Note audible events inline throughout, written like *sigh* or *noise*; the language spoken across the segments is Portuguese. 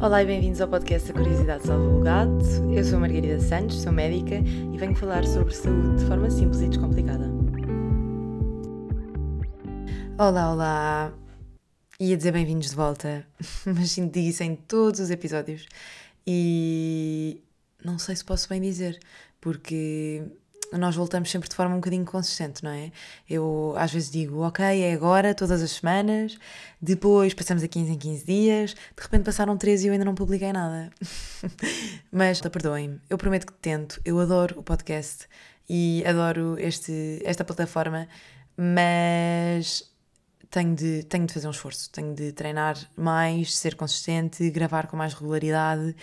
Olá e bem-vindos ao podcast A Curiosidade Salva o Gato. Eu sou Margarida Santos, sou médica e venho falar sobre saúde de forma simples e descomplicada. Olá, olá! Ia dizer bem-vindos de volta, *laughs* mas sinto isso em todos os episódios e não sei se posso bem dizer, porque nós voltamos sempre de forma um bocadinho consistente, não é? Eu às vezes digo, ok, é agora, todas as semanas, depois passamos a 15 em 15 dias, de repente passaram 13 e eu ainda não publiquei nada. *laughs* Mas perdoem-me, eu prometo que tento, eu adoro o podcast e adoro este, esta plataforma, mas tenho de, tenho de fazer um esforço, tenho de treinar mais, ser consistente, gravar com mais regularidade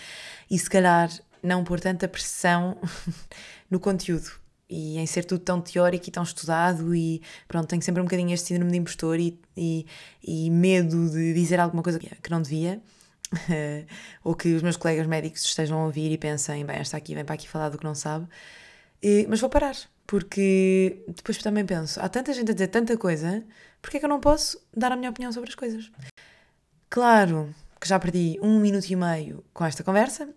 e se calhar não pôr tanta pressão *laughs* no conteúdo e em ser tudo tão teórico e tão estudado e pronto, tenho sempre um bocadinho este síndrome de impostor e, e, e medo de dizer alguma coisa que não devia *laughs* ou que os meus colegas médicos estejam a ouvir e pensem, bem, esta aqui vem para aqui falar do que não sabe e, mas vou parar, porque depois também penso, há tanta gente a dizer tanta coisa, porque é que eu não posso dar a minha opinião sobre as coisas? Claro que já perdi um minuto e meio com esta conversa,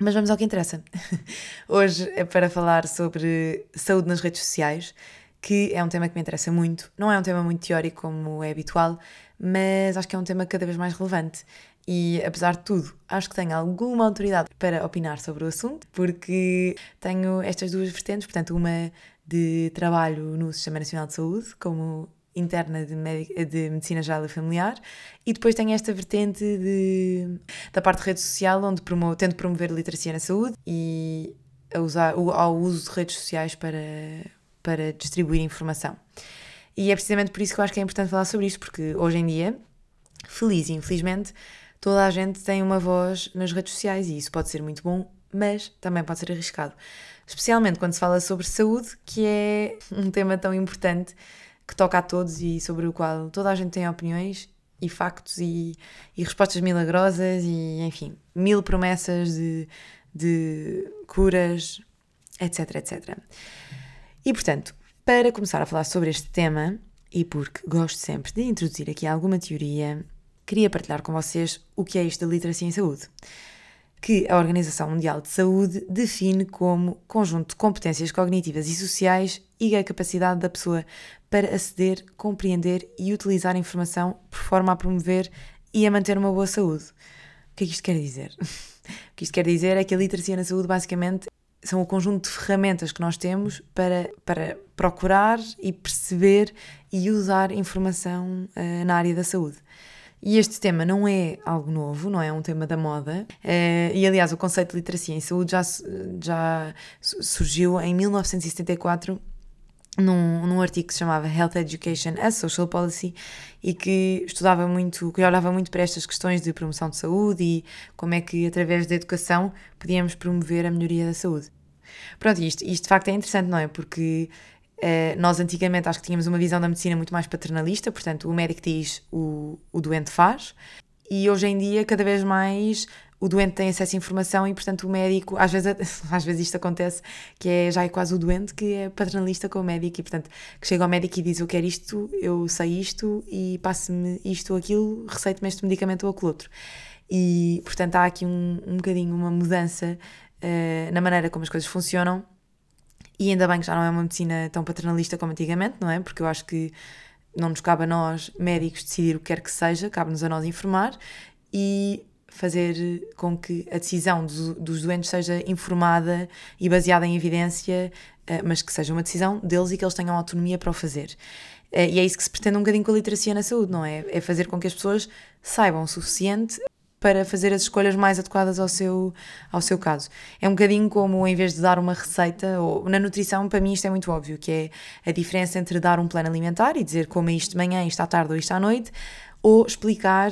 mas vamos ao que interessa. *laughs* Hoje é para falar sobre saúde nas redes sociais, que é um tema que me interessa muito. Não é um tema muito teórico como é habitual, mas acho que é um tema cada vez mais relevante. E apesar de tudo, acho que tenho alguma autoridade para opinar sobre o assunto, porque tenho estas duas vertentes, portanto, uma de trabalho no Sistema Nacional de Saúde, como interna de, de Medicina Geral e Familiar e depois tenho esta vertente de, da parte de rede social onde promo, tento promover literacia na saúde e a usar, ao uso de redes sociais para, para distribuir informação. E é precisamente por isso que eu acho que é importante falar sobre isto, porque hoje em dia, feliz e infelizmente, toda a gente tem uma voz nas redes sociais e isso pode ser muito bom, mas também pode ser arriscado. Especialmente quando se fala sobre saúde, que é um tema tão importante que toca a todos e sobre o qual toda a gente tem opiniões e factos e, e respostas milagrosas e, enfim, mil promessas de, de curas, etc, etc. E, portanto, para começar a falar sobre este tema, e porque gosto sempre de introduzir aqui alguma teoria, queria partilhar com vocês o que é isto da literacia em saúde que a Organização Mundial de Saúde define como conjunto de competências cognitivas e sociais e a capacidade da pessoa para aceder, compreender e utilizar informação por forma a promover e a manter uma boa saúde. O que é que isto quer dizer? *laughs* o que isto quer dizer é que a literacia na saúde basicamente são o conjunto de ferramentas que nós temos para, para procurar e perceber e usar informação uh, na área da saúde. E este tema não é algo novo, não é um tema da moda. Uh, e aliás, o conceito de literacia em saúde já, já surgiu em 1974 num, num artigo que se chamava Health Education as Social Policy e que estudava muito, que olhava muito para estas questões de promoção de saúde e como é que através da educação podíamos promover a melhoria da saúde. Pronto, isto, isto de facto é interessante, não é? Porque Uh, nós antigamente acho que tínhamos uma visão da medicina muito mais paternalista, portanto, o médico diz, o, o doente faz, e hoje em dia, cada vez mais, o doente tem acesso à informação e, portanto, o médico, às vezes, *laughs* às vezes isto acontece, que é já é quase o doente que é paternalista com o médico e, portanto, que chega ao médico e diz: Eu quero isto, eu sei isto e passe-me isto ou aquilo, receite-me este medicamento ou aquele outro. E, portanto, há aqui um, um bocadinho uma mudança uh, na maneira como as coisas funcionam e ainda bem que já não é uma medicina tão paternalista como antigamente, não é? Porque eu acho que não nos cabe a nós, médicos, decidir o que quer que seja, cabe-nos a nós informar e fazer com que a decisão dos, dos doentes seja informada e baseada em evidência, eh, mas que seja uma decisão deles e que eles tenham autonomia para o fazer. Eh, e é isso que se pretende um bocadinho com a literacia na saúde, não é? É fazer com que as pessoas saibam o suficiente para fazer as escolhas mais adequadas ao seu, ao seu caso. É um bocadinho como, em vez de dar uma receita, ou na nutrição, para mim isto é muito óbvio, que é a diferença entre dar um plano alimentar e dizer como é isto de manhã, isto à tarde ou isto à noite, ou explicar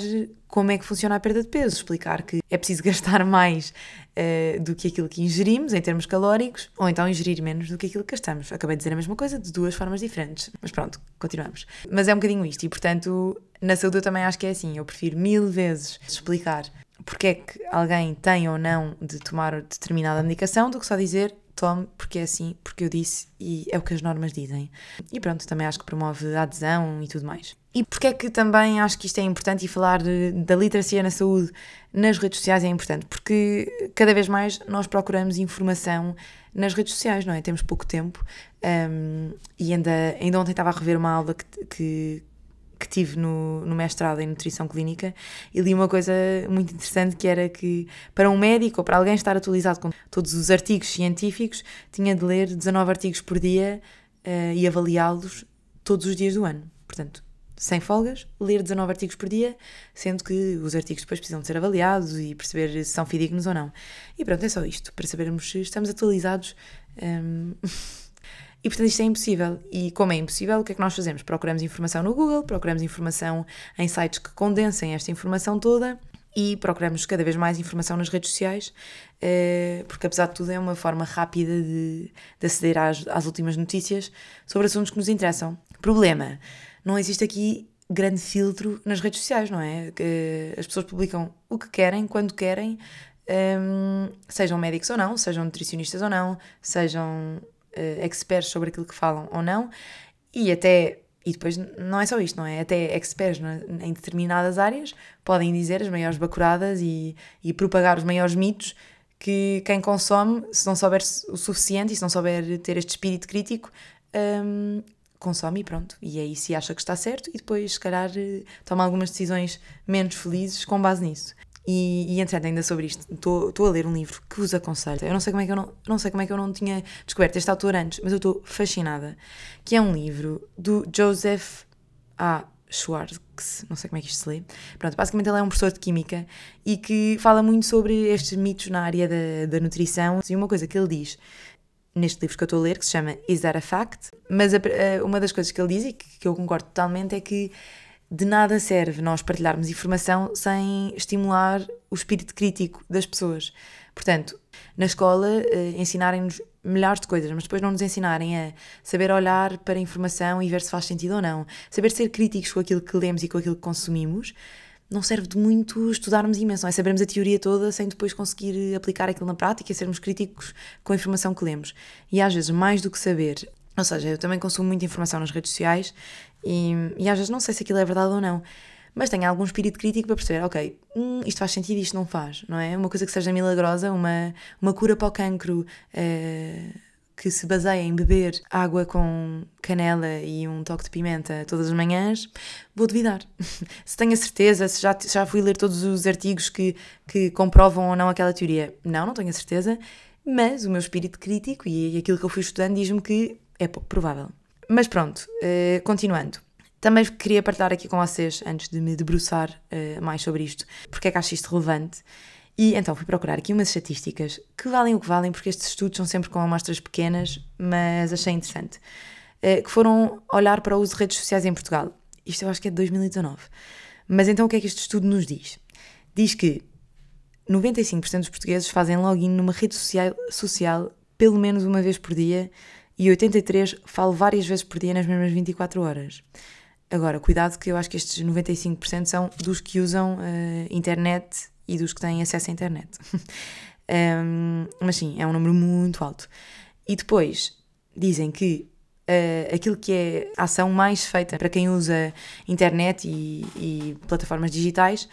como é que funciona a perda de peso, explicar que é preciso *laughs* gastar mais uh, do que aquilo que ingerimos em termos calóricos, ou então ingerir menos do que aquilo que gastamos. Acabei de dizer a mesma coisa de duas formas diferentes, mas pronto, continuamos. Mas é um bocadinho isto, e portanto, na saúde eu também acho que é assim, eu prefiro mil vezes explicar porque é que alguém tem ou não de tomar determinada medicação do que só dizer tome porque é assim, porque eu disse e é o que as normas dizem. E pronto, também acho que promove a adesão e tudo mais. E porque é que também acho que isto é importante e falar de, da literacia na saúde nas redes sociais é importante? Porque cada vez mais nós procuramos informação nas redes sociais, não é? Temos pouco tempo um, e ainda, ainda ontem estava a rever uma aula que, que, que tive no, no mestrado em nutrição clínica e li uma coisa muito interessante que era que para um médico ou para alguém estar atualizado com todos os artigos científicos tinha de ler 19 artigos por dia uh, e avaliá-los todos os dias do ano. Portanto, sem folgas, ler 19 artigos por dia, sendo que os artigos depois precisam de ser avaliados e perceber se são fidedignos ou não. E pronto, é só isto, para sabermos se estamos atualizados. Um... *laughs* e portanto isto é impossível. E como é impossível, o que é que nós fazemos? Procuramos informação no Google, procuramos informação em sites que condensem esta informação toda e procuramos cada vez mais informação nas redes sociais, eh, porque apesar de tudo é uma forma rápida de, de aceder às, às últimas notícias sobre assuntos que nos interessam. Problema não existe aqui grande filtro nas redes sociais, não é? As pessoas publicam o que querem, quando querem, um, sejam médicos ou não, sejam nutricionistas ou não, sejam uh, experts sobre aquilo que falam ou não, e até. E depois não é só isto, não é? Até experts em determinadas áreas podem dizer as maiores bacuradas e, e propagar os maiores mitos que quem consome, se não souber o suficiente e se não souber ter este espírito crítico, um, consome e pronto. E aí se acha que está certo e depois, se calhar, eh, toma algumas decisões menos felizes com base nisso. E, e entretanto, ainda sobre isto, estou a ler um livro que vos aconselho. Eu não sei como é que eu não, não sei como é que eu não tinha descoberto este autor antes, mas eu estou fascinada. Que é um livro do Joseph A. Schwartz, não sei como é que isto se lê. Pronto, basicamente ele é um professor de química e que fala muito sobre estes mitos na área da, da nutrição. E uma coisa que ele diz neste livro que eu estou a ler, que se chama Is That a Fact? Mas a, a, uma das coisas que ele diz e que, que eu concordo totalmente é que de nada serve nós partilharmos informação sem estimular o espírito crítico das pessoas. Portanto, na escola eh, ensinarem-nos milhares de coisas, mas depois não nos ensinarem a saber olhar para a informação e ver se faz sentido ou não, saber ser críticos com aquilo que lemos e com aquilo que consumimos, não serve de muito estudarmos imenso, é? Sabermos a teoria toda sem depois conseguir aplicar aquilo na prática e sermos críticos com a informação que lemos. E às vezes, mais do que saber, ou seja, eu também consumo muita informação nas redes sociais e, e às vezes não sei se aquilo é verdade ou não, mas tenho algum espírito crítico para perceber, ok, hum, isto faz sentido, isto não faz, não é? Uma coisa que seja milagrosa, uma, uma cura para o cancro. Uh, que se baseia em beber água com canela e um toque de pimenta todas as manhãs, vou duvidar. *laughs* se tenho a certeza, se já, já fui ler todos os artigos que, que comprovam ou não aquela teoria, não, não tenho a certeza, mas o meu espírito crítico e aquilo que eu fui estudando diz-me que é pouco provável. Mas pronto, uh, continuando. Também queria partilhar aqui com vocês, antes de me debruçar uh, mais sobre isto, porque é que acho isto relevante e então fui procurar aqui umas estatísticas que valem o que valem, porque estes estudos são sempre com amostras pequenas, mas achei interessante. Eh, que foram olhar para o uso de redes sociais em Portugal. Isto eu acho que é de 2019. Mas então o que é que este estudo nos diz? Diz que 95% dos portugueses fazem login numa rede social, social pelo menos uma vez por dia e 83% falam várias vezes por dia nas mesmas 24 horas. Agora, cuidado que eu acho que estes 95% são dos que usam uh, internet e dos que têm acesso à internet. *laughs* um, mas sim, é um número muito alto. E depois dizem que uh, aquilo que é a ação mais feita para quem usa internet e, e, plataformas digitais,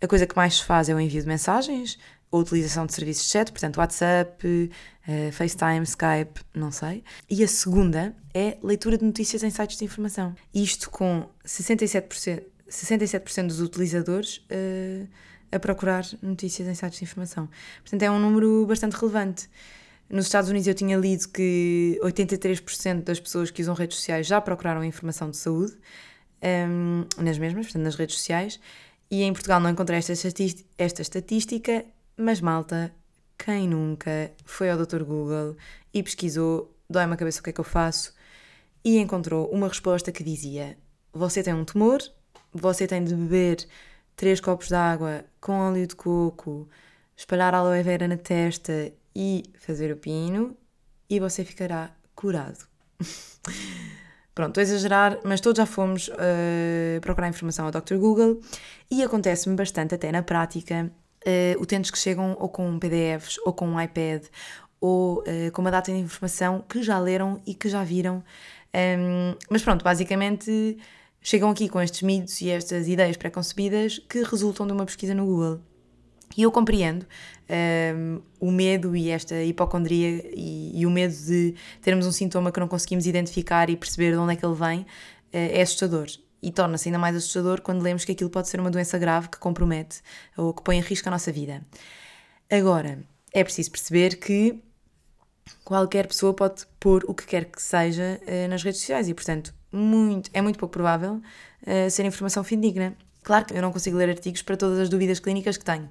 a coisa que mais se faz é o envio de mensagens, a utilização de serviços de chat, portanto WhatsApp, uh, FaceTime, Skype, não sei. E a segunda é leitura de notícias em sites de informação. Isto com 67%, 67 dos utilizadores. Uh, a procurar notícias em sites de informação. Portanto, é um número bastante relevante. Nos Estados Unidos eu tinha lido que 83% das pessoas que usam redes sociais já procuraram informação de saúde, um, nas mesmas, portanto, nas redes sociais, e em Portugal não encontrei esta, esta estatística, mas malta, quem nunca foi ao Dr. Google e pesquisou, dói-me a cabeça o que é que eu faço, e encontrou uma resposta que dizia: Você tem um tumor, você tem de beber 3 copos de água com óleo de coco, espalhar aloe vera na testa e fazer o pino e você ficará curado. *laughs* Pronto, estou a exagerar, mas todos já fomos uh, procurar informação ao Dr. Google e acontece-me bastante, até na prática, uh, utentes que chegam ou com PDFs, ou com um iPad, ou uh, com uma data de informação que já leram e que já viram. Um, mas pronto, basicamente chegam aqui com estes mitos e estas ideias pré-concebidas que resultam de uma pesquisa no Google. E eu compreendo um, o medo e esta hipocondria e, e, o medo de termos um sintoma que não conseguimos identificar e perceber de onde é que ele vem uh, é assustador. E torna-se ainda mais assustador quando lemos que aquilo pode ser uma doença grave que compromete ou que põe em risco a nossa vida. Agora, é preciso perceber que qualquer pessoa pode pôr o que quer que seja uh, nas redes sociais e, portanto, muito, é muito pouco provável uh, ser informação fidedigna. Claro que eu não consigo ler artigos para todas as dúvidas clínicas que tenho,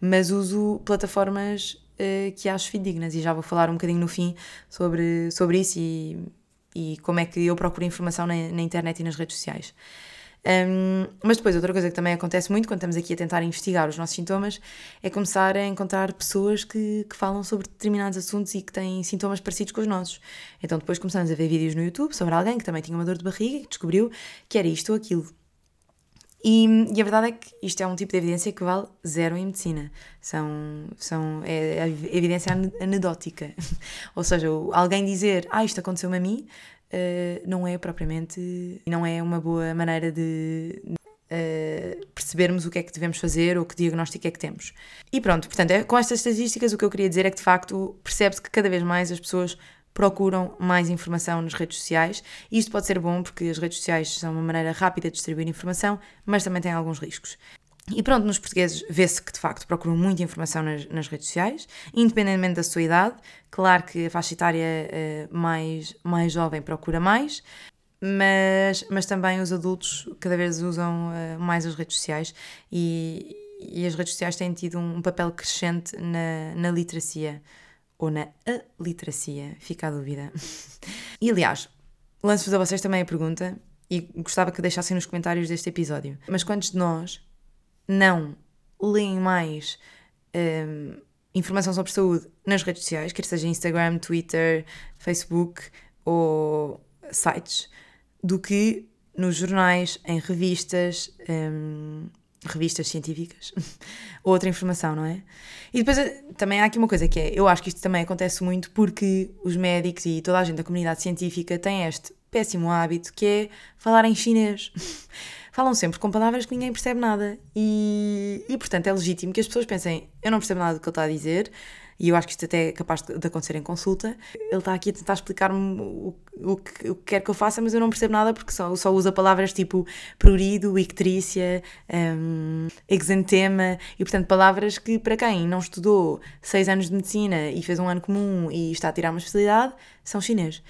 mas uso plataformas uh, que acho fidedignas e já vou falar um bocadinho no fim sobre, sobre isso e, e como é que eu procuro informação na, na internet e nas redes sociais. Um, mas depois, outra coisa que também acontece muito quando estamos aqui a tentar investigar os nossos sintomas é começar a encontrar pessoas que, que falam sobre determinados assuntos e que têm sintomas parecidos com os nossos. Então, depois começamos a ver vídeos no YouTube sobre alguém que também tinha uma dor de barriga e que descobriu que era isto ou aquilo. E, e, a verdade é que isto é um tipo de evidência que vale zero em medicina. São, são, é evidência anedótica. *laughs* Ou seja, alguém dizer, ah, isto aconteceu-me a mim, uh, não é propriamente, não é uma boa maneira de uh, percebermos o que é que devemos fazer ou que diagnóstico é que temos. E pronto, portanto, é, com estas estatísticas o que eu queria dizer é que de facto percebe-se que cada vez mais as pessoas procuram mais informação nas redes sociais. Isto pode ser bom porque as redes sociais são uma maneira rápida de distribuir informação, mas também tem alguns riscos. E pronto, nos portugueses vê-se que de facto procuram muita informação nas, nas, redes sociais, independentemente da sua idade. Claro que a faixa etária uh, mais, mais jovem procura mais, mas, mas também os adultos cada vez usam uh, mais as redes sociais e, e as redes sociais têm tido um papel crescente na, na literacia ou na aliteracia, fica a dúvida. *laughs* e aliás, lanço-vos a vocês também a pergunta e gostava que deixassem nos comentários deste episódio. Mas quantos de nós não leem mais um, informação sobre saúde nas redes sociais, quer seja Instagram, Twitter, Facebook ou sites, do que nos jornais, em revistas, um, revistas científicas, *laughs* outra informação, não é? E depois eh, também há aqui uma coisa que é, eu acho que isto também acontece muito porque os médicos e toda a gente da comunidade científica tem este péssimo hábito que é falar em chinês. *laughs* falam sempre com palavras que ninguém percebe nada. E, e portanto é legítimo que as pessoas pensem: eu não percebo nada do que ele está a dizer, e eu acho que isto até é capaz de acontecer em consulta. Ele está aqui a tentar explicar-me o, o, que, o que quer que eu faça, mas eu não percebo nada porque só, só usa palavras tipo prurido, ictrícia, um, exantema, e portanto palavras que para quem não estudou seis anos de medicina e fez um ano comum e está a tirar uma especialidade, são chinês.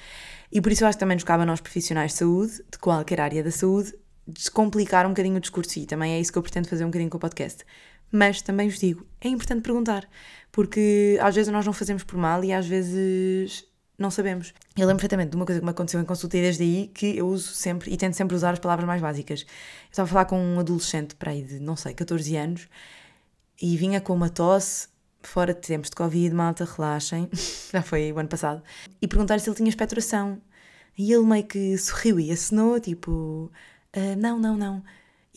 E por isso eu acho que também nos cabe a nós profissionais de saúde, de qualquer área da saúde, descomplicar um bocadinho o discurso e também é isso que eu pretendo fazer um bocadinho com o podcast. Mas também vos digo, é importante perguntar, porque às vezes nós não fazemos por mal e às vezes não sabemos. Eu lembro perfeitamente de uma coisa que me aconteceu em consulta e desde aí que eu uso sempre e tento sempre usar as palavras mais básicas. Eu estava a falar com um adolescente para aí de, não sei, 14 anos e vinha com uma tosse fora de tempos de Covid, malta, relaxem, *laughs* já foi o ano passado, e perguntar se ele tinha expectoração. E ele meio que sorriu e assinou, tipo, Uh, não, não, não.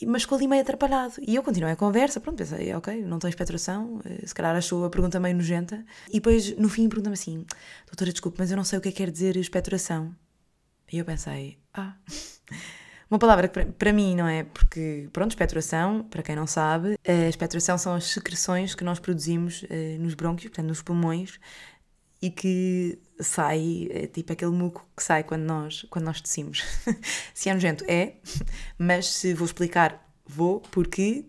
Mas ficou ali meio atrapalhado. E eu continuei a conversa, pronto, pensei, ok, não tem expectoração, uh, se calhar achou a pergunta meio nojenta. E depois, no fim, pergunta-me assim: Doutora, desculpe, mas eu não sei o que é que quer dizer expectoração. E eu pensei: Ah. *laughs* Uma palavra que para mim não é, porque, pronto, expectoração, para quem não sabe, a expectoração são as secreções que nós produzimos uh, nos brônquios, portanto, nos pulmões, e que sai, é tipo aquele muco que sai quando nós, quando nós tossimos. *laughs* se é nojento, é, mas se vou explicar, vou, porque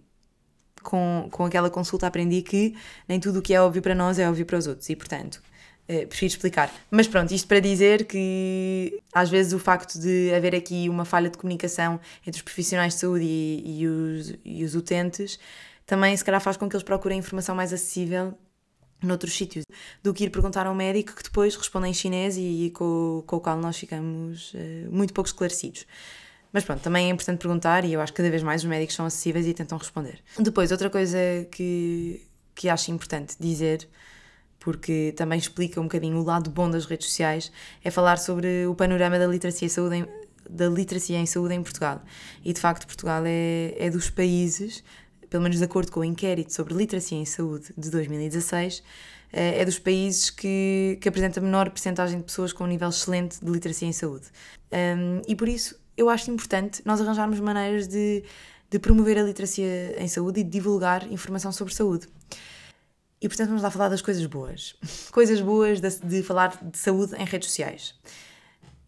com, com aquela consulta aprendi que nem tudo o que é óbvio para nós é óbvio para os outros e, portanto, eh, prefiro explicar. Mas pronto, isto para dizer que às vezes o facto de haver aqui uma falha de comunicação entre os profissionais de saúde e, e, os, e os utentes também se calhar faz com que eles procurem informação mais acessível noutros sítios, do que ir perguntar a um médico que depois responde em chinês e, e com, com, o qual nós ficamos uh, muito pouco esclarecidos. Mas pronto, também é importante perguntar e eu acho que cada vez mais os médicos são acessíveis e tentam responder. Depois, outra coisa que, que acho importante dizer, porque também explica um bocadinho o lado bom das redes sociais, é falar sobre o panorama da literacia, saúde em, da literacia em saúde em Portugal. E de facto, Portugal é, é dos países pelo menos de acordo com o inquérito sobre literacia em saúde de 2016, é dos países que, que apresenta menor percentagem de pessoas com um nível excelente de literacia em saúde. Um, e por isso eu acho importante nós arranjarmos maneiras de, de promover a literacia em saúde e de divulgar informação sobre saúde. E portanto vamos lá falar das coisas boas. *laughs* Coisas boas de, de falar de saúde em redes sociais.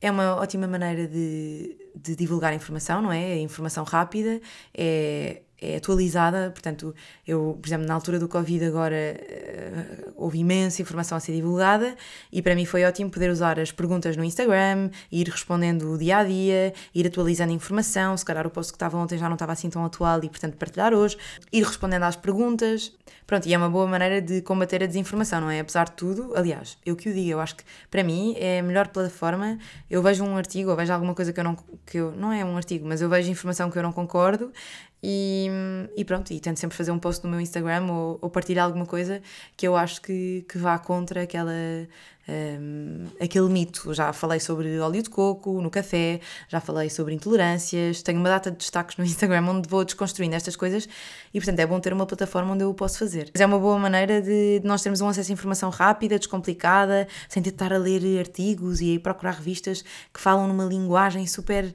É uma ótima maneira de, de divulgar informação, não é? É informação rápida, é, é atualizada, portanto, eu, por exemplo, na altura do Covid agora uh, houve imensa informação a ser divulgada e para mim foi ótimo poder usar as perguntas no Instagram, ir respondendo o dia a dia, ir atualizando a informação, se calhar o post que estava ontem já não estava assim tão atual e portanto partilhar hoje, ir respondendo às perguntas, pronto, e é uma boa maneira de combater a desinformação, não é? Apesar de tudo, aliás, eu que o digo, eu acho que para mim é a melhor plataforma, eu vejo um artigo ou vejo alguma coisa que eu não, que eu, não é um artigo, mas eu vejo informação que eu não concordo e, e, pronto, e tento sempre fazer um post no meu Instagram ou, ou partilhar alguma coisa que eu acho que, que vá contra aquela, um, aquele mito. Já falei sobre óleo de coco no café, já falei sobre intolerâncias, tenho uma data de destaques no *laughs* Instagram onde vou desconstruindo estas coisas e, portanto, é bom ter uma plataforma onde eu o posso fazer. Mas é uma boa maneira de, de nós termos um acesso a informação rápida, descomplicada, sem tentar a ler artigos e procurar revistas que falam numa linguagem super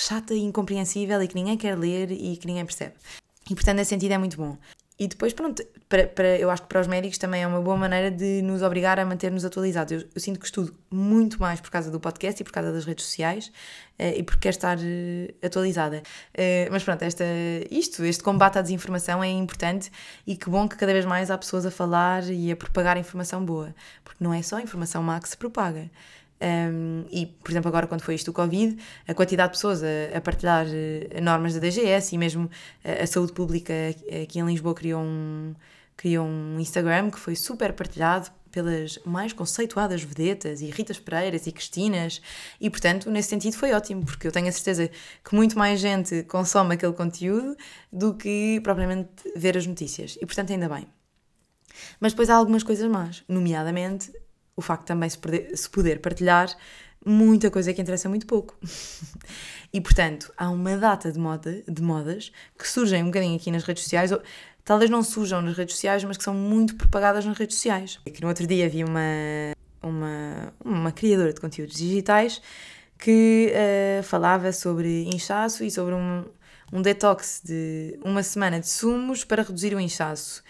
chata e incompreensível e que ninguém quer ler e que ninguém percebe. E portanto, nesse sentido, é muito bom. E depois, pronto, para, para, eu acho que para os médicos também é uma boa maneira de nos obrigar a manter-nos atualizados. Eu, eu, sinto que estudo muito mais por causa do podcast e por causa das redes sociais uh, e porque quero estar uh, atualizada. Uh, mas pronto, esta, isto, este combate à desinformação é importante e que bom que cada vez mais há pessoas a falar e a propagar informação boa, porque não é só a informação má que se propaga. Um, e, por exemplo, agora quando foi isto o Covid, a quantidade de pessoas a, a partilhar uh, normas da DGS e mesmo a, a, saúde pública aqui em Lisboa criou um, criou um Instagram que foi super partilhado pelas mais conceituadas vedetas e Ritas Pereiras e Cristinas. E portanto nesse sentido foi ótimo porque eu tenho a certeza que muito mais gente consome aquele conteúdo do que propriamente ver as notícias. E portanto ainda bem. Mas depois há algumas coisas más nomeadamente o facto também se, se poder partilhar muita coisa que interessa muito pouco. *laughs* e portanto, há uma data de, moda, de modas que surgem um bocadinho aqui nas redes sociais, ou talvez não surjam nas redes sociais, mas que são muito propagadas nas redes sociais. E que no outro dia havia uma, uma, uma criadora de conteúdos digitais que uh, falava sobre inchaço e sobre um, um detox de uma semana de sumos para reduzir o inchaço.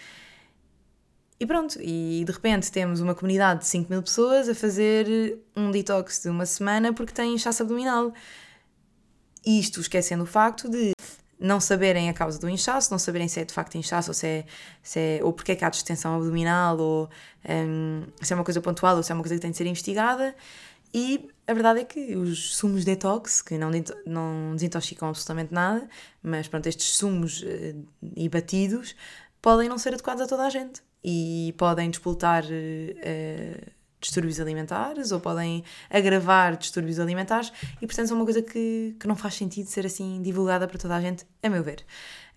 E pronto, e de repente temos uma comunidade de 5 mil pessoas a fazer um detox de uma semana porque têm inchaço abdominal. Isto esquecendo o facto de não saberem a causa do inchaço, não saberem se é de facto inchaço ou se é, se é ou porque é que há distensão abdominal ou um, se é uma coisa pontual ou se é uma coisa que tem de ser investigada. E a verdade é que os sumos detox, que não, não desintoxicam absolutamente nada, mas pronto, estes sumos uh, e batidos podem não ser adequados a toda a gente e podem despoltar uh, distúrbios alimentares ou podem agravar distúrbios alimentares e, portanto, é uma coisa que, que não faz sentido ser assim divulgada para toda a gente, a meu ver.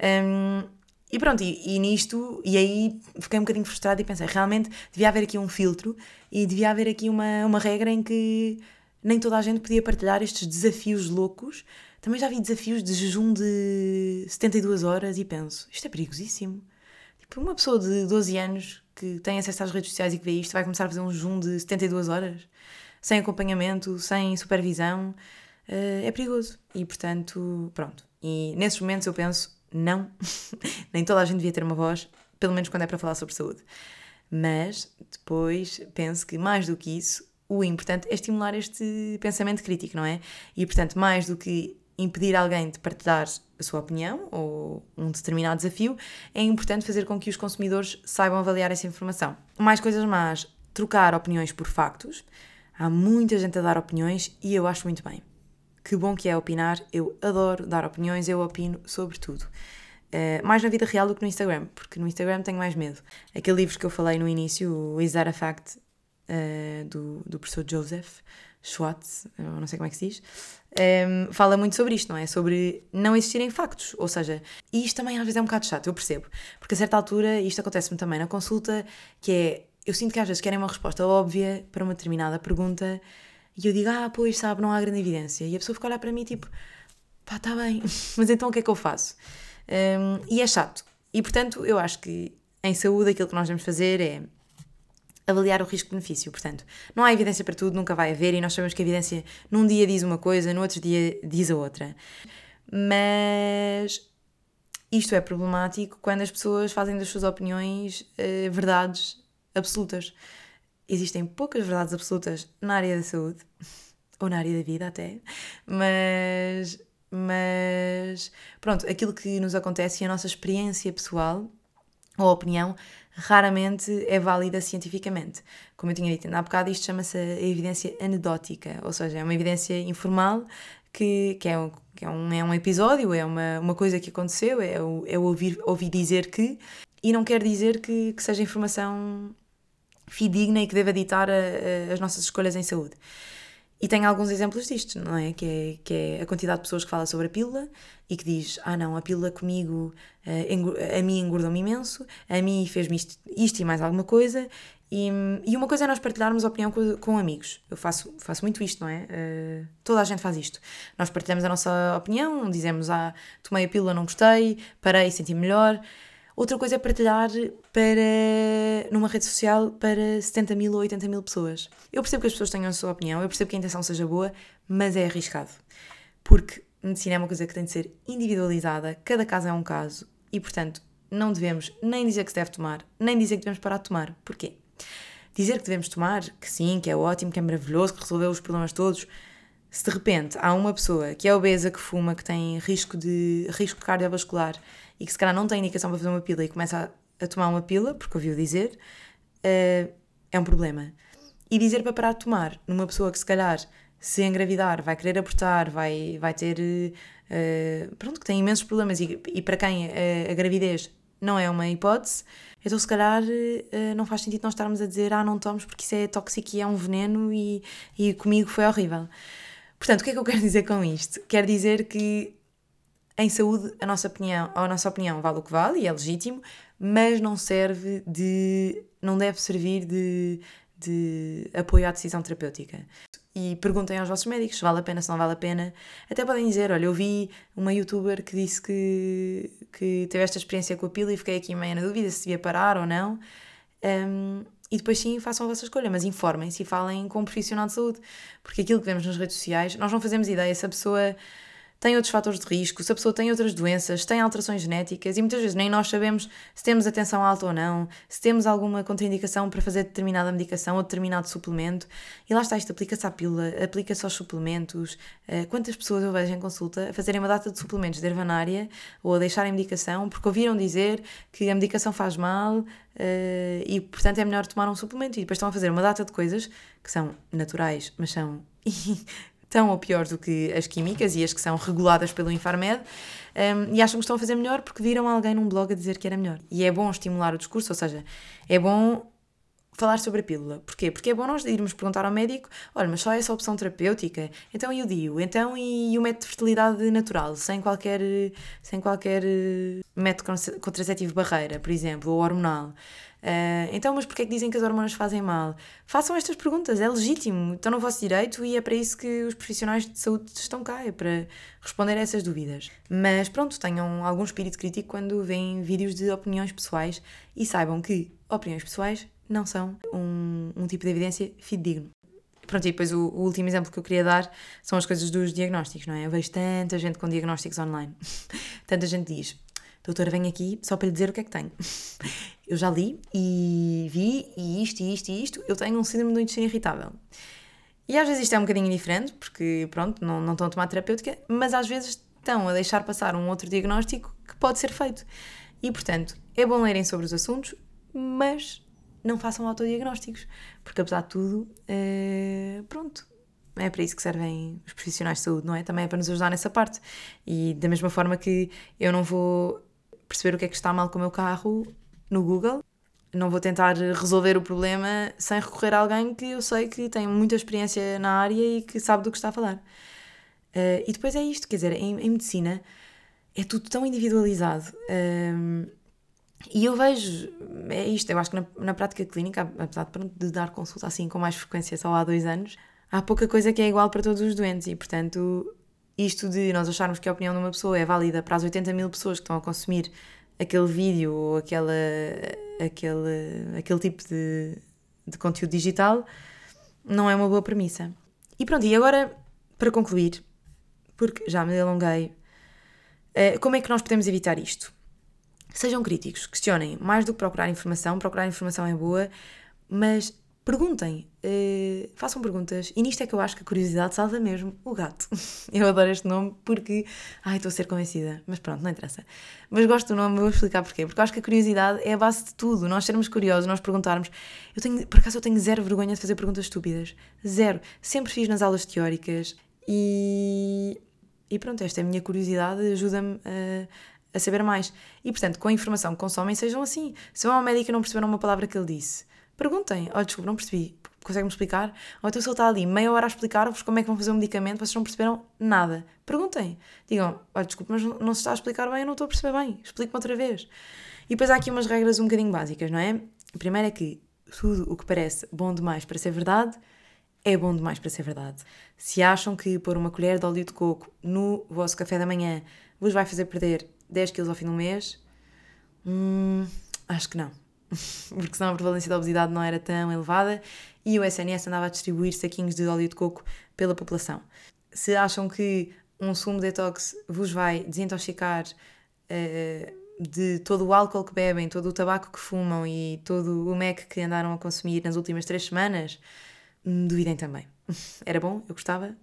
Um, e pronto, e, e, nisto, e aí fiquei um bocadinho frustrada e pensei, realmente devia haver aqui um filtro e devia haver aqui uma, uma regra em que nem toda a gente podia partilhar estes desafios loucos. Também já vi desafios de jejum de 72 horas e penso, isto é perigosíssimo. Tipo, uma pessoa de 12 anos que tem acesso às redes sociais e que vê isto vai começar a fazer um jejum de 72 horas, sem acompanhamento, sem supervisão, uh, é perigoso. E portanto, pronto. E nesses momentos eu penso, não, *laughs* nem toda a gente devia ter uma voz, pelo menos quando é para falar sobre saúde. Mas depois penso que mais do que isso, o importante é estimular este pensamento crítico, não é? E portanto, mais do que impedir alguém de partilhar a sua opinião ou um determinado desafio, é importante fazer com que os consumidores saibam avaliar essa informação. Mais coisas más, trocar opiniões por factos. Há muita gente a dar opiniões e eu acho muito bem. Que bom que é opinar, eu adoro dar opiniões, eu opino sobre tudo. Uh, mais na vida real do que no Instagram, porque no Instagram tenho mais medo. Aquele livro que eu falei no início, o Is That a Fact, uh, do, do professor Joseph Schwartz, não sei como é que se diz, um, ehm, fala muito sobre isto, não é? Sobre não existirem factos. Ou seja, e isto também às vezes é um bocado chato, eu percebo. Porque a certa altura, isto acontece-me também na consulta, que é, eu sinto que às vezes querem uma resposta óbvia para uma determinada pergunta e eu digo, ah, pois sabe, não há grande evidência. E a pessoa fica a olhar para mim tipo, pá, está bem, *laughs* mas então o que é que eu faço? Um, ehm, e é chato. E portanto, eu acho que em saúde aquilo que nós devemos fazer é avaliar o risco-benefício. Portanto, não há evidência para tudo, nunca vai haver, e nós sabemos que a evidência num dia diz uma coisa, no outro dia diz a outra. Mas isto é problemático quando as pessoas fazem das suas opiniões uh, verdades absolutas. Existem poucas verdades absolutas na área da saúde, *laughs* ou na área da vida até, mas, mas pronto, aquilo que nos acontece e a nossa experiência pessoal ou opinião raramente é válida cientificamente. Como eu tinha dito há bocado, isto chama-se evidência anedótica, ou seja, é uma evidência informal que, que, é, um, que é, um, é um episódio, é uma, uma coisa que aconteceu, é, é ouvir, ouvir dizer que, e não quer dizer que, que seja informação fidedigna e que deva ditar a, a, as nossas escolhas em saúde. E tem alguns exemplos disto, não é? Que, é? que é a quantidade de pessoas que fala sobre a pílula e que diz: Ah, não, a pílula comigo, uh, a mim engordou-me imenso, a mim fez-me isto, isto, e mais alguma coisa. E, e uma coisa é nós partilharmos a opinião com, com amigos. Eu faço, faço muito isto, não é? Uh, toda a gente faz isto. Nós partilhamos a nossa opinião, dizemos: Ah, tomei a pílula, não gostei, parei, senti melhor. Outra coisa é partilhar para, numa rede social para 70 mil ou 80 mil pessoas. Eu percebo que as pessoas tenham a sua opinião, eu percebo que a intenção seja boa, mas é arriscado. Porque medicina é uma coisa que tem de ser individualizada, cada caso é um caso, e portanto não devemos nem dizer que se deve tomar, nem dizer que devemos parar de tomar. Porquê? Dizer que devemos tomar, que sim, que é ótimo, que é maravilhoso, que resolveu os problemas todos, se de repente há uma pessoa que é obesa, que fuma, que tem risco de risco cardiovascular e que se calhar não tem indicação para fazer uma pila e começa a, a tomar uma pila, porque ouviu dizer, uh, é um problema. E dizer para parar de tomar numa pessoa que se calhar se engravidar vai querer abortar, vai, vai ter. Uh, pronto, que tem imensos problemas e, e para quem a, a, gravidez não é uma hipótese, então se calhar uh, não faz sentido nós estarmos a dizer ah, não tomes porque isso é tóxico e é um veneno e, e comigo foi horrível. Portanto, o que é que eu quero dizer com isto? Quero dizer que em saúde, a nossa opinião, a nossa opinião vale o que vale e é legítimo, mas não serve de. não deve servir de, de apoio à decisão terapêutica. E perguntem aos vossos médicos se vale a pena, se não vale a pena. Até podem dizer: olha, eu vi uma youtuber que disse que, que teve esta experiência com a pila e fiquei aqui meio na dúvida se devia parar ou não. Um, e depois sim façam a vossa escolha, mas informem-se e falem com um profissional de saúde. Porque aquilo que vemos nas redes sociais, nós não fazemos ideia se a pessoa tem outros fatores de risco, se a pessoa tem outras doenças, tem alterações genéticas e muitas vezes nem nós sabemos se temos atenção alta ou não, se temos alguma contraindicação para fazer determinada medicação ou determinado suplemento. E lá está, isto aplica-se à pílula, aplica-se aos suplementos. Eh, quantas pessoas eu vejo em consulta a fazerem uma data de suplementos de ervanária ou a deixarem medicação porque ouviram dizer que a medicação faz mal eh, e, portanto, é melhor tomar um suplemento. E depois estão a fazer uma data de coisas que são naturais, mas são *laughs* tão ou piores do que as químicas e as que são reguladas pelo Infarmed um, e acham que estão a fazer melhor porque viram alguém num blog a dizer que era melhor. E é bom estimular o discurso, ou seja, é bom falar sobre a pílula. Porquê? Porque é bom nós irmos perguntar ao médico: olha, mas só essa opção terapêutica? Então e o DIU? Então e o método de fertilidade natural, sem qualquer, sem qualquer eh, método contraceptivo barreira, por exemplo, ou hormonal? Uh, então, mas porquê é que dizem que as hormonas fazem mal? Façam estas perguntas, é legítimo, estão no vosso direito e é para isso que os profissionais de saúde estão cá, é para responder a essas dúvidas. Mas pronto, tenham algum espírito crítico quando veem vídeos de opiniões pessoais e saibam que opiniões pessoais não são um, um tipo de evidência fidedigno. Pronto, e depois o, o, último exemplo que eu queria dar são as coisas dos diagnósticos, não é? Eu vejo tanta gente com diagnósticos online. *laughs* tanta gente diz, doutora, venho aqui só para lhe dizer o que é que tenho. *laughs* eu já li e vi e isto e isto e isto, eu tenho um síndrome do intestino irritável. E às vezes isto é um bocadinho diferente, porque pronto, não, não estão a tomar terapêutica, mas às vezes estão a deixar passar um outro diagnóstico que pode ser feito. E portanto, é bom lerem sobre os assuntos, mas não façam autodiagnósticos, porque apesar de tudo, é, pronto, é para isso que servem os profissionais de saúde, não é? Também é para nos ajudar nessa parte. E da mesma forma que eu não vou perceber o que é que está mal com o meu carro no Google, não vou tentar resolver o problema sem recorrer a alguém que eu sei que tem muita experiência na área e que sabe do que está a falar. Uh, e depois é isto, quer dizer, em, em medicina é tudo tão individualizado. Uh, e eu vejo, é isto, eu acho que na, na prática clínica, apesar de, de dar consulta assim com mais frequência só há dois anos, há pouca coisa que é igual para todos os doentes e, portanto, isto de nós acharmos que a opinião de uma pessoa é válida para as 80 mil pessoas que estão a consumir aquele vídeo ou aquela, aquele, aquele tipo de, de conteúdo digital, não é uma boa premissa. E pronto, e agora, para concluir, porque já me alonguei, eh, como é que nós podemos evitar isto? Sejam críticos, questionem, mais do que procurar informação, procurar informação é boa, mas perguntem, uh, façam perguntas. E nisto é que eu acho que a curiosidade salva mesmo o gato. *laughs* Eu adoro este nome porque. Ai, estou a ser convencida. Mas pronto, não interessa. Mas gosto do nome, vou explicar porquê. Porque eu acho que a curiosidade é a base de tudo. Nós sermos curiosos, nós perguntarmos. Eu tenho, por acaso, eu tenho zero vergonha de fazer perguntas estúpidas. Zero. Sempre fiz nas aulas teóricas e. E pronto, esta é a minha curiosidade, ajuda-me a, a saber mais. E portanto, com a informação que consomem, sejam assim. Se vão ao médico e não perceberam uma palavra que ele disse Perguntem, olha, desculpa, não percebi, consegue-me explicar? Ou então se ele está ali meia hora a explicar-vos como é que vão fazer um medicamento, vocês não perceberam nada. Perguntem, digam, olha, desculpa, mas não se está a explicar bem, eu não estou a perceber bem, explique-me outra vez. E depois há aqui umas regras um bocadinho básicas, não é? A primeira é que tudo o que parece bom demais para ser verdade é bom demais para ser verdade. Se acham que pôr uma colher de óleo de coco no vosso café da manhã vos vai fazer perder 10 kg ao fim do mês, hum, acho que não. *laughs* porque senão a prevalência da obesidade não era tão elevada e o SNS andava a distribuir saquinhos de óleo de coco pela população. Se acham que um sumo detox vos vai desintoxicar uh, de todo o álcool que bebem, todo o tabaco que fumam e todo o MEC que andaram a consumir nas últimas três semanas, hum, duvidem também. *laughs* Era bom, eu gostava,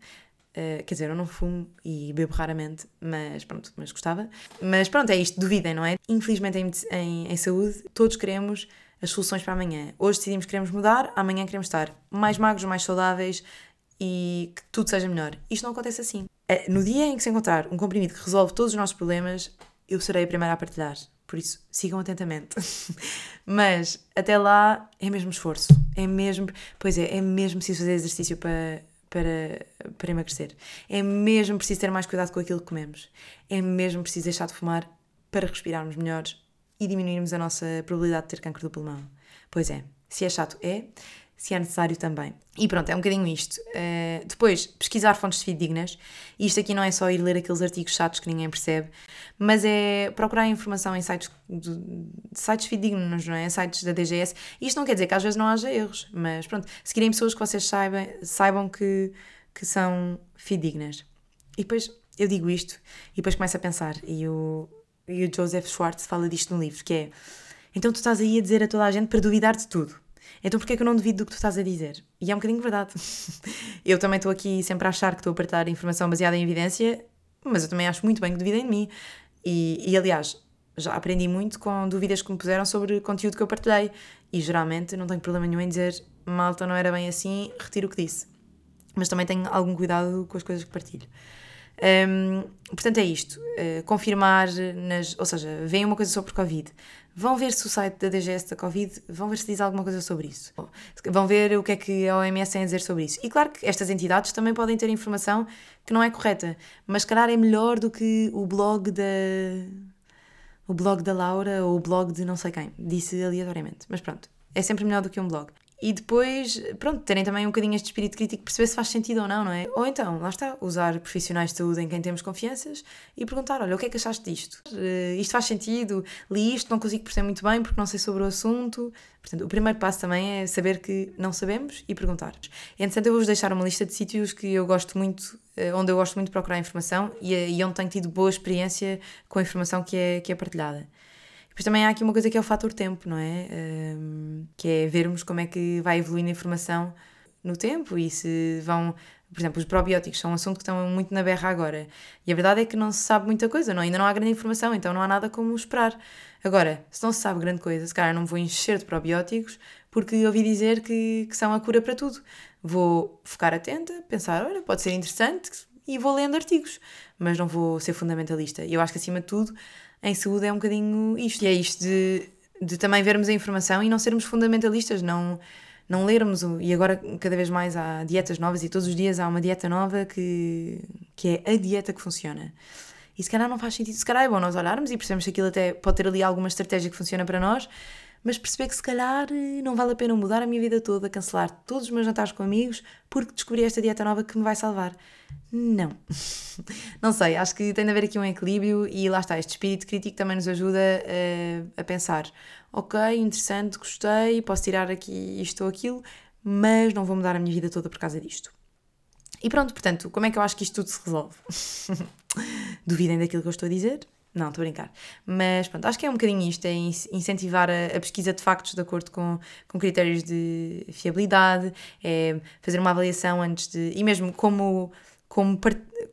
Uh, quer dizer, eu não fumo e bebo raramente, mas pronto, mas gostava. Mas pronto, é isto, duvidem, não é? Infelizmente em, em, em, saúde, todos queremos as soluções para amanhã. Hoje decidimos que queremos mudar, amanhã queremos estar mais magros, mais saudáveis e que tudo seja melhor. Isto não acontece assim. Uh, no dia em que se encontrar um comprimido que resolve todos os nossos problemas, eu serei a primeira a partilhar. Por isso, sigam atentamente. *laughs* mas até lá é mesmo esforço. É mesmo, pois é, é mesmo preciso fazer exercício para para, para emagrecer. É mesmo preciso ter mais cuidado com aquilo que comemos. É mesmo preciso deixar de fumar para respirarmos melhores e diminuirmos a nossa probabilidade de ter câncer do pulmão. Pois é, se é chato, é se é necessário também. E pronto, é um bocadinho isto. Uh, depois, pesquisar fontes de fidedignas. Isto aqui não é só ir ler aqueles artigos chatos que ninguém percebe, mas é procurar informação em sites, de sites fidedignos, não é? Sites da DGS. Isto não quer dizer que às vezes não haja erros, mas pronto, seguirem pessoas que vocês saibam, saibam que, que são fidedignas. E depois eu digo isto e depois começo a pensar, e o, e o Joseph Schwartz fala disto no livro, que é então tu estás aí a dizer a toda a gente para duvidar de tudo. Então porquê é que eu não devido do que tu estás a dizer? E é um bocadinho verdade. *laughs* eu também estou aqui sempre a achar que estou a partilhar informação baseada em evidência, mas eu também acho muito bem que duvidem de mim. E, e aliás, já aprendi muito com dúvidas que me puseram sobre conteúdo que eu partilhei. E geralmente não tenho problema nenhum em dizer malta não era bem assim, retiro o que disse. Mas também tenho algum cuidado com as coisas que partilho. Um, portanto, é isto. Uh, confirmar, nas, ou seja, veem uma coisa sobre Covid, vão ver se o site da DGS da Covid, vão ver se diz alguma coisa sobre isso. Vão ver o que é que a OMS tem a dizer sobre isso. E claro que estas entidades também podem ter informação que não é correta, mas calhar é melhor do que o blog da. O blog da Laura ou o blog de não sei quem, disse aleatoriamente. Mas pronto, é sempre melhor do que um blog e depois, pronto, terem também um bocadinho este espírito crítico, perceber se faz sentido ou não, não é? Ou então, lá está, usar profissionais de saúde em quem temos confianças e perguntar: olha, o que é que achaste disto? Uh, isto faz sentido? Li isto, não consigo perceber muito bem porque não sei sobre o assunto. Portanto, o primeiro passo também é saber que não sabemos e perguntar. Entretanto, eu vou-vos deixar uma lista de sítios que eu gosto muito, uh, onde eu gosto muito de procurar informação e, e onde tenho tido boa experiência com a informação que é, que é partilhada. Depois também há aqui uma coisa que é o fator tempo, não é? Um, que é vermos como é que vai evoluindo a informação no tempo e se vão. Por exemplo, os probióticos são um assunto que estão muito na berra agora. E a verdade é que não se sabe muita coisa, não? ainda não há grande informação, então não há nada como esperar. Agora, se não se sabe grande coisa, se calhar não vou encher de probióticos porque ouvi dizer que, que são a cura para tudo. Vou ficar atenta, pensar, olha, pode ser interessante e vou lendo artigos, mas não vou ser fundamentalista. Eu acho que acima de tudo em saúde é um bocadinho isto. E é isto de, de também vermos a informação e não sermos fundamentalistas, não, não lermos. E agora, cada vez mais, há dietas novas e todos os dias há uma dieta nova que, que é a dieta que funciona. E se calhar não faz sentido, se calhar é bom nós olharmos e percebemos que aquilo até pode ter ali alguma estratégia que funciona para nós, mas perceber que se calhar eh, não vale a pena mudar a minha vida toda, cancelar todos os meus jantares com amigos porque descobri esta dieta nova que me vai salvar. Não. *laughs* Não sei, acho que tem de haver aqui um equilíbrio e lá está, este espírito crítico também nos ajuda a, eh, a pensar: ok, interessante, gostei, posso tirar aqui isto ou aquilo, mas não vou mudar a minha vida toda por causa disto. E pronto, portanto, como é que eu acho que isto tudo se resolve? *laughs* Duvidem daquilo que eu estou a dizer? Não, estou a brincar. Mas pronto, acho que é um bocadinho isto: é incentivar a, a, pesquisa de factos de acordo com, com critérios de fiabilidade, é fazer uma avaliação antes de. e mesmo como. Como,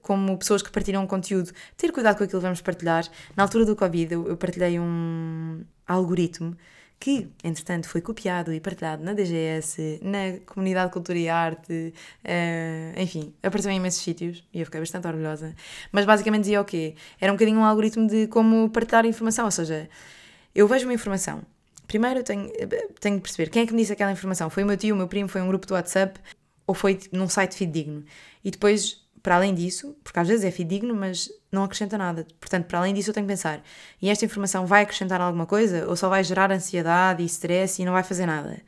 como pessoas que partilham conteúdo, ter cuidado com aquilo que vamos partilhar. Na altura do Covid, eu, eu partilhei um algoritmo que, entretanto, foi copiado e partilhado na DGS, na Comunidade Cultura e Arte, uh, enfim, apareceu em imensos sítios e eu fiquei bastante orgulhosa. Mas basicamente dizia o quê? Era um bocadinho um algoritmo de como partilhar informação, ou seja, eu vejo uma informação. Primeiro eu tenho, tenho que perceber quem é que me disse aquela informação. Foi o meu tio, o meu primo, foi um grupo do WhatsApp ou foi num site fidedigno. E depois para além disso, porque às vezes é fidedigno, mas não acrescenta nada. Portanto, para além disso, eu tenho que pensar: e esta informação vai acrescentar alguma coisa? Ou só vai gerar ansiedade e stress e não vai fazer nada?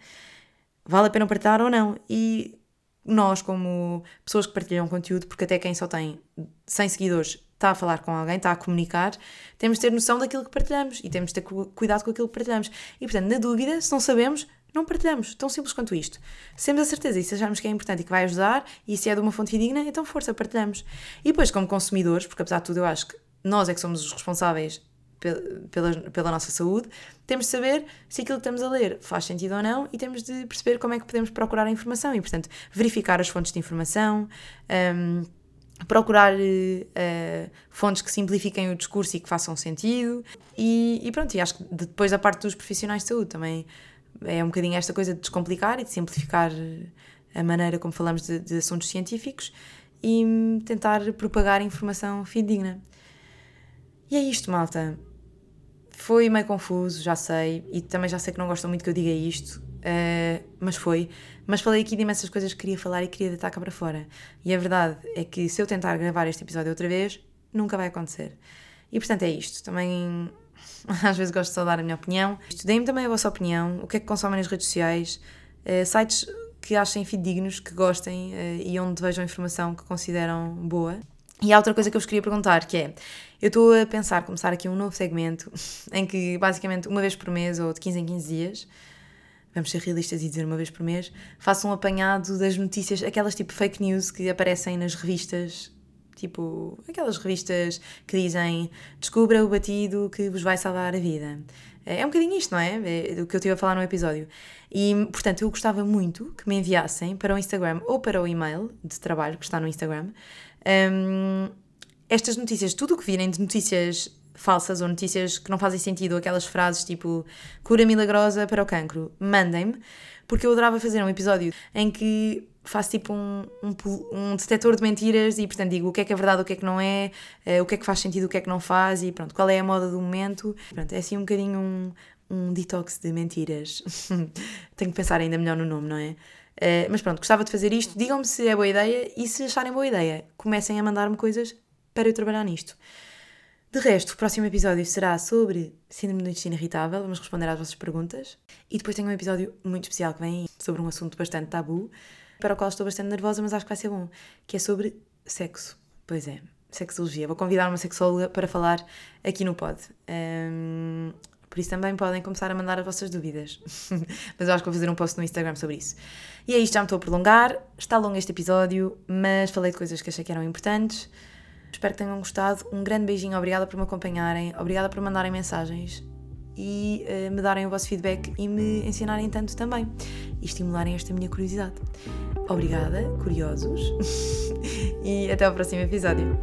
Vale a pena partilhar ou não? E nós, como pessoas que partilham conteúdo, porque até quem só tem 100 seguidores está a falar com alguém, está a comunicar, temos de ter noção daquilo que partilhamos e temos de ter cuidado com aquilo que partilhamos. E portanto, na dúvida, se não sabemos, não partilhamos. Tão simples quanto isto. Se temos a certeza e se acharmos que é importante e que vai ajudar e se é de uma fonte digna, então força, partilhamos. E depois, como consumidores, porque apesar de tudo eu acho que nós é que somos os responsáveis pela, pela nossa saúde, temos de saber se aquilo que estamos a ler faz sentido ou não e temos de perceber como é que podemos procurar a informação e, portanto, verificar as fontes de informação, um, procurar uh, fontes que simplifiquem o discurso e que façam sentido e, e pronto, e acho que depois da parte dos profissionais de saúde também é um bocadinho esta coisa de descomplicar e de simplificar a maneira como falamos de, de assuntos científicos e tentar propagar informação fidedigna. E é isto, malta. Foi meio confuso, já sei, e também já sei que não gostam muito que eu diga isto, uh, mas foi. Mas falei aqui de imensas coisas que queria falar e queria deitar cá para fora. E a verdade é que se eu tentar gravar este episódio outra vez, nunca vai acontecer. E portanto é isto. Também *laughs* às vezes gosto de só dar a minha opinião. Estudei-me também a vossa opinião, o que é que consomem nas redes sociais, uh, sites que achem fidedignos, que gostem uh, e onde vejam informação que consideram boa. E há outra coisa que eu vos queria perguntar, que é, eu estou a pensar começar aqui um novo segmento, *laughs* em que basicamente uma vez por mês ou de 15 em 15 dias, vamos ser realistas e dizer uma vez por mês, faço um apanhado das notícias, aquelas tipo fake news que aparecem nas revistas Tipo, aquelas revistas que dizem descubra o batido que vos vai salvar a vida. É, é um bocadinho isto, não é? É do que eu estive a falar no episódio. E, portanto, eu gostava muito que me enviassem para o Instagram ou para o e-mail de trabalho que está no Instagram um, estas notícias, tudo o que virem de notícias falsas ou notícias que não fazem sentido, aquelas frases tipo cura milagrosa para o cancro, mandem-me, porque eu adorava fazer um episódio em que faço tipo um, um, um detector de mentiras e, portanto, digo o que é que é verdade, o que é que não é, uh, o que é que faz sentido, o que é que não faz e pronto, qual é a moda do momento. Pronto, é assim um bocadinho um, um detox de mentiras. *laughs* Tenho que pensar ainda melhor no nome, não é? Uh, mas pronto, gostava de fazer isto. Digam-me se é boa ideia e se acharem boa ideia, comecem a mandar-me coisas para eu trabalhar nisto. De resto, o próximo episódio será sobre Síndrome do Intestino Irritável. Vamos responder às vossas perguntas. E depois tenho um episódio muito especial que vem sobre um assunto bastante tabu para o qual estou bastante nervosa, mas acho que vai ser bom, que é sobre sexo. Pois é, sexologia. Vou convidar uma sexóloga para falar aqui no pod. Um, por isso também podem começar a mandar as vossas dúvidas. *laughs* mas eu acho que vou fazer um post no Instagram sobre isso. E é isto, já me estou a prolongar. Está longo este episódio, mas falei de coisas que achei que eram importantes. Espero que tenham gostado. Um grande beijinho, obrigada por me acompanharem, obrigada por mandarem mensagens e uh, me darem o vosso feedback e me ensinarem tanto também e estimularem esta minha curiosidade. Obrigada, curiosos, *laughs* e até ao próximo episódio.